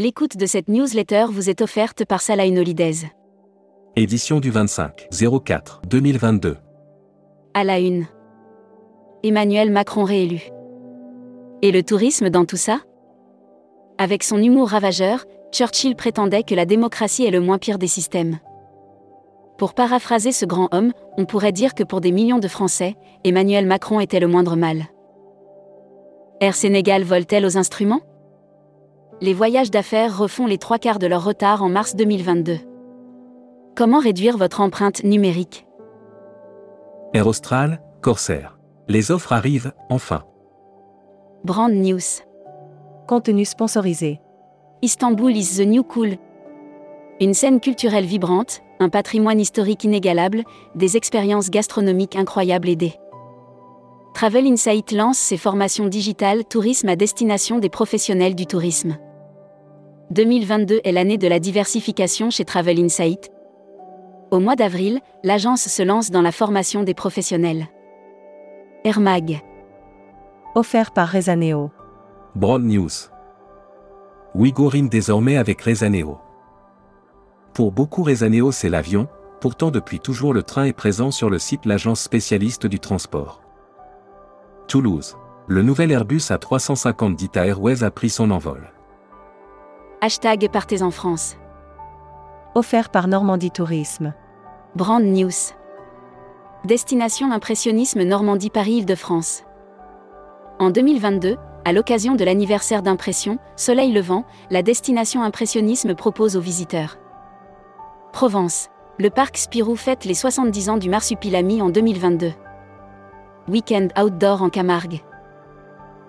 L'écoute de cette newsletter vous est offerte par Salah Holidays. Édition du 25 04 2022. À la une. Emmanuel Macron réélu. Et le tourisme dans tout ça? Avec son humour ravageur, Churchill prétendait que la démocratie est le moins pire des systèmes. Pour paraphraser ce grand homme, on pourrait dire que pour des millions de Français, Emmanuel Macron était le moindre mal. Air Sénégal vole-t-elle aux instruments? Les voyages d'affaires refont les trois quarts de leur retard en mars 2022. Comment réduire votre empreinte numérique? Air Austral, Corsair. Les offres arrivent, enfin. Brand News. Contenu sponsorisé. Istanbul is the new cool. Une scène culturelle vibrante, un patrimoine historique inégalable, des expériences gastronomiques incroyables et des. Travel Insight lance ses formations digitales tourisme à destination des professionnels du tourisme. 2022 est l'année de la diversification chez Travel Insight. Au mois d'avril, l'agence se lance dans la formation des professionnels. Air Mag. Offert par Rezaneo. Broad News. Ouigo rime désormais avec Rezaneo. Pour beaucoup Rezaneo c'est l'avion, pourtant depuis toujours le train est présent sur le site l'agence spécialiste du transport. Toulouse. Le nouvel Airbus A350 d'Ita Airways a pris son envol. Hashtag Partez en France. Offert par Normandie Tourisme. Brand News. Destination Impressionnisme Normandie-Paris-Île-de-France. En 2022, à l'occasion de l'anniversaire d'Impression, Soleil Levant, la destination Impressionnisme propose aux visiteurs. Provence. Le parc Spirou fête les 70 ans du Marsupilami en 2022. Week-end outdoor en Camargue.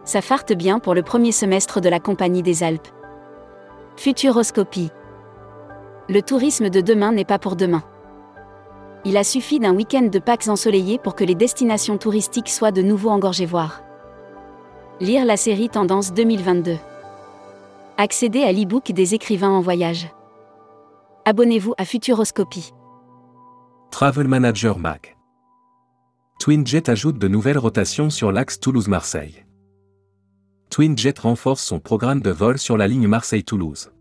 Ça farte bien pour le premier semestre de la Compagnie des Alpes. Futuroscopie. Le tourisme de demain n'est pas pour demain. Il a suffi d'un week-end de Pâques ensoleillé pour que les destinations touristiques soient de nouveau engorgées voir. Lire la série Tendance 2022. Accéder à l'e-book des écrivains en voyage. Abonnez-vous à Futuroscopie. Travel Manager Mag. TwinJet ajoute de nouvelles rotations sur l'axe Toulouse-Marseille. TwinJet renforce son programme de vol sur la ligne Marseille-Toulouse.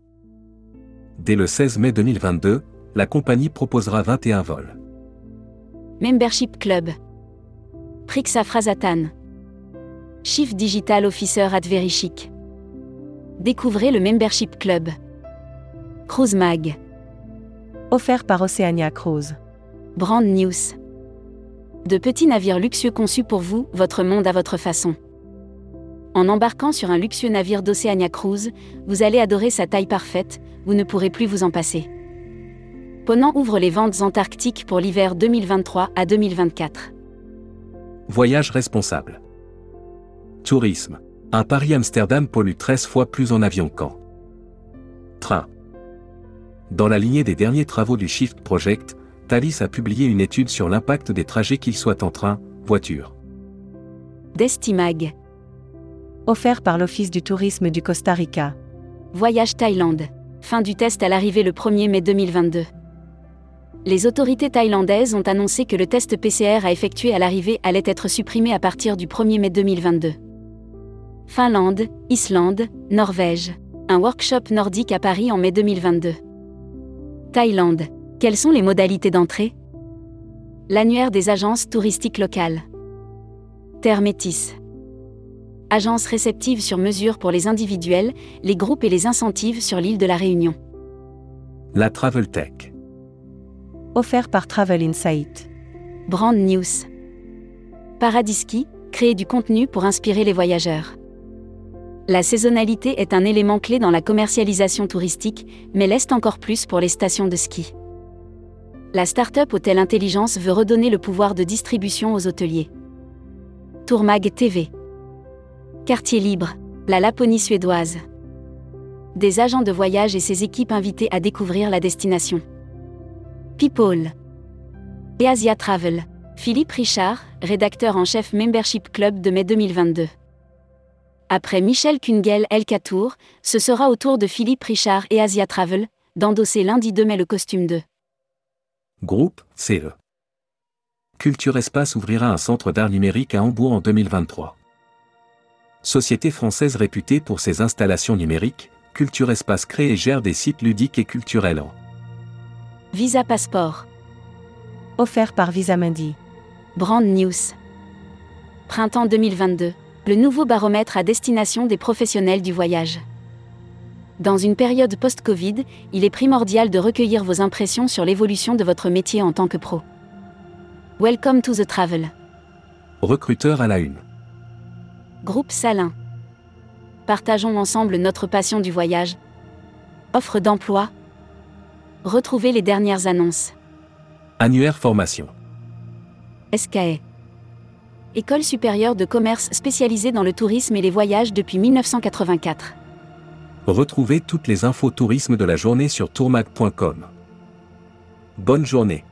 Dès le 16 mai 2022, la compagnie proposera 21 vols. Membership Club. Prixa Frazatan. Chief Digital Officer at Verichic. Découvrez le Membership Club. Cruise Mag. Offert par Oceania Cruise. Brand News. De petits navires luxueux conçus pour vous, votre monde à votre façon. En embarquant sur un luxueux navire d'Oceania Cruise, vous allez adorer sa taille parfaite, vous ne pourrez plus vous en passer. Ponant ouvre les ventes antarctiques pour l'hiver 2023 à 2024. Voyage responsable. Tourisme. Un Paris-Amsterdam pollue 13 fois plus en avion qu'en train. Dans la lignée des derniers travaux du Shift Project, Thalys a publié une étude sur l'impact des trajets qu'ils soient en train, voiture. Destimag. Offert par l'Office du tourisme du Costa Rica. Voyage Thaïlande. Fin du test à l'arrivée le 1er mai 2022. Les autorités thaïlandaises ont annoncé que le test PCR à effectuer à l'arrivée allait être supprimé à partir du 1er mai 2022. Finlande, Islande, Norvège. Un workshop nordique à Paris en mai 2022. Thaïlande. Quelles sont les modalités d'entrée? L'annuaire des agences touristiques locales. Terre. Agence réceptive sur mesure pour les individuels, les groupes et les incentives sur l'île de la Réunion. La Travel Tech. Offert par Travel Insight. Brand News. Paradiski, créer du contenu pour inspirer les voyageurs. La saisonnalité est un élément clé dans la commercialisation touristique, mais l'est encore plus pour les stations de ski. La start-up Hôtel Intelligence veut redonner le pouvoir de distribution aux hôteliers. Tourmag TV. Quartier libre, la Laponie suédoise. Des agents de voyage et ses équipes invités à découvrir la destination. People. Et Asia Travel. Philippe Richard, rédacteur en chef Membership Club de mai 2022. Après Michel Kungel El Katour, ce sera au tour de Philippe Richard et Asia Travel d'endosser lundi 2 mai le costume de Groupe CE. Culture Espace ouvrira un centre d'art numérique à Hambourg en 2023. Société française réputée pour ses installations numériques, Culture Espace crée et gère des sites ludiques et culturels en Visa Passport. Offert par Visamundi. Brand News. Printemps 2022. Le nouveau baromètre à destination des professionnels du voyage. Dans une période post-Covid, il est primordial de recueillir vos impressions sur l'évolution de votre métier en tant que pro. Welcome to the travel. Recruteur à la une. Groupe Salin. Partageons ensemble notre passion du voyage. Offre d'emploi. Retrouvez les dernières annonces. Annuaire formation. SKE. École supérieure de commerce spécialisée dans le tourisme et les voyages depuis 1984. Retrouvez toutes les infos tourisme de la journée sur tourmag.com. Bonne journée.